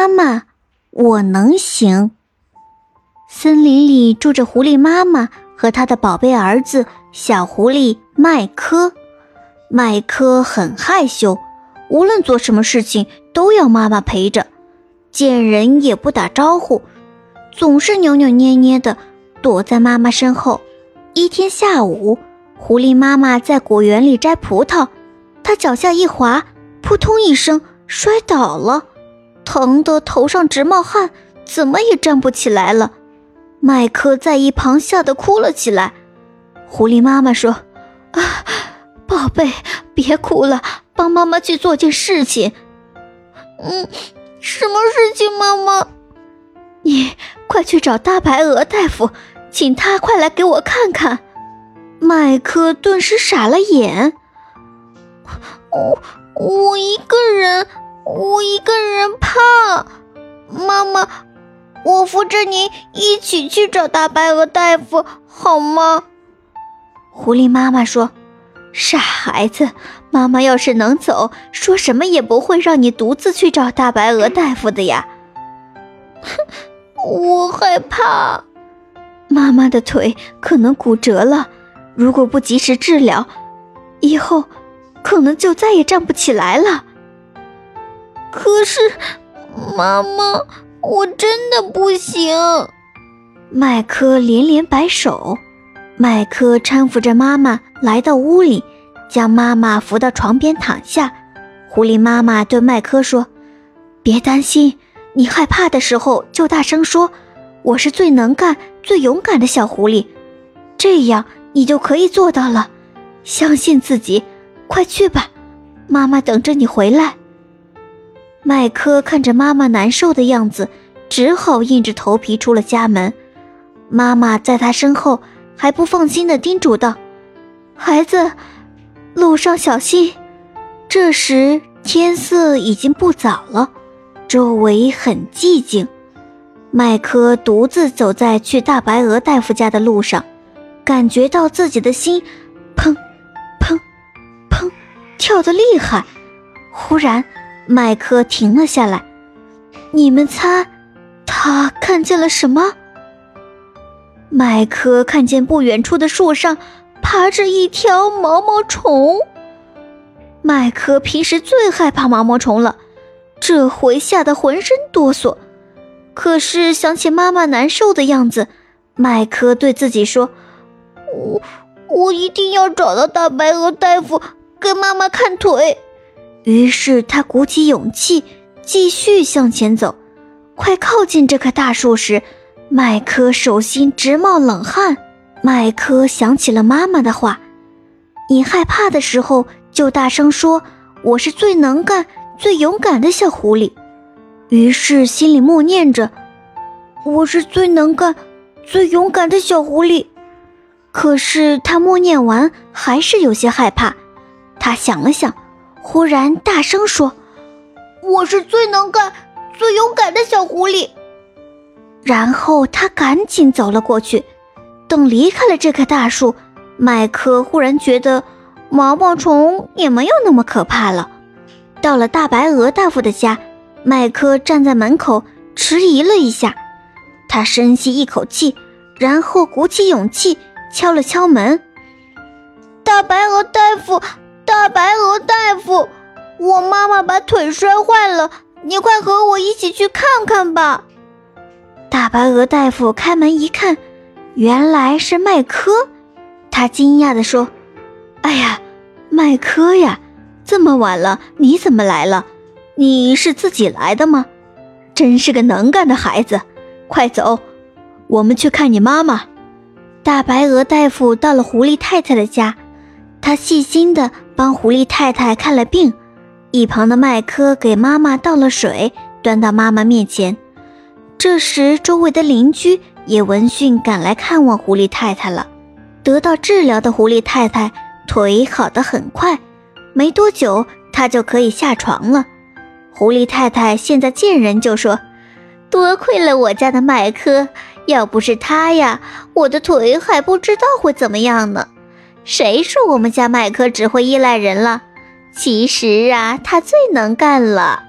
妈妈，我能行。森林里住着狐狸妈妈和她的宝贝儿子小狐狸麦克。麦克很害羞，无论做什么事情都要妈妈陪着，见人也不打招呼，总是扭扭捏捏的躲在妈妈身后。一天下午，狐狸妈妈在果园里摘葡萄，她脚下一滑，扑通一声摔倒了，疼得头上直冒汗，怎么也站不起来了。麦克在一旁吓得哭了起来。狐狸妈妈说：“啊。”宝贝，别哭了，帮妈妈去做件事情。嗯，什么事情，妈妈？你快去找大白鹅大夫，请他快来给我看看。麦克顿时傻了眼。我我一个人，我一个人怕。妈妈，我扶着你一起去找大白鹅大夫好吗？狐狸妈妈说。傻孩子，妈妈要是能走，说什么也不会让你独自去找大白鹅大夫的呀。哼，我害怕，妈妈的腿可能骨折了，如果不及时治疗，以后可能就再也站不起来了。可是，妈妈，我真的不行。麦克连连摆手。麦克搀扶着妈妈来到屋里，将妈妈扶到床边躺下。狐狸妈妈对麦克说：“别担心，你害怕的时候就大声说，我是最能干、最勇敢的小狐狸，这样你就可以做到了。相信自己，快去吧，妈妈等着你回来。”麦克看着妈妈难受的样子，只好硬着头皮出了家门。妈妈在他身后。还不放心的叮嘱道：“孩子，路上小心。”这时天色已经不早了，周围很寂静。麦克独自走在去大白鹅大夫家的路上，感觉到自己的心砰砰砰跳得厉害。忽然，麦克停了下来。你们猜，他看见了什么？麦克看见不远处的树上爬着一条毛毛虫。麦克平时最害怕毛毛虫了，这回吓得浑身哆嗦。可是想起妈妈难受的样子，麦克对自己说：“我我一定要找到大白鹅大夫，给妈妈看腿。”于是他鼓起勇气，继续向前走。快靠近这棵大树时，麦克手心直冒冷汗。麦克想起了妈妈的话：“你害怕的时候就大声说，我是最能干、最勇敢的小狐狸。”于是心里默念着：“我是最能干、最勇敢的小狐狸。”可是他默念完还是有些害怕。他想了想，忽然大声说：“我是最能干、最勇敢的小狐狸。”然后他赶紧走了过去。等离开了这棵大树，麦克忽然觉得毛毛虫也没有那么可怕了。到了大白鹅大夫的家，麦克站在门口迟疑了一下。他深吸一口气，然后鼓起勇气敲了敲门：“大白鹅大夫，大白鹅大夫，我妈妈把腿摔坏了，你快和我一起去看看吧。”大白鹅大夫开门一看，原来是麦克。他惊讶地说：“哎呀，麦克呀，这么晚了，你怎么来了？你是自己来的吗？真是个能干的孩子！快走，我们去看你妈妈。”大白鹅大夫到了狐狸太太的家，他细心地帮狐狸太太看了病。一旁的麦克给妈妈倒了水，端到妈妈面前。这时，周围的邻居也闻讯赶来看望狐狸太太了。得到治疗的狐狸太太腿好得很快，没多久她就可以下床了。狐狸太太现在见人就说：“多亏了我家的麦克，要不是他呀，我的腿还不知道会怎么样呢。谁说我们家麦克只会依赖人了？其实啊，他最能干了。”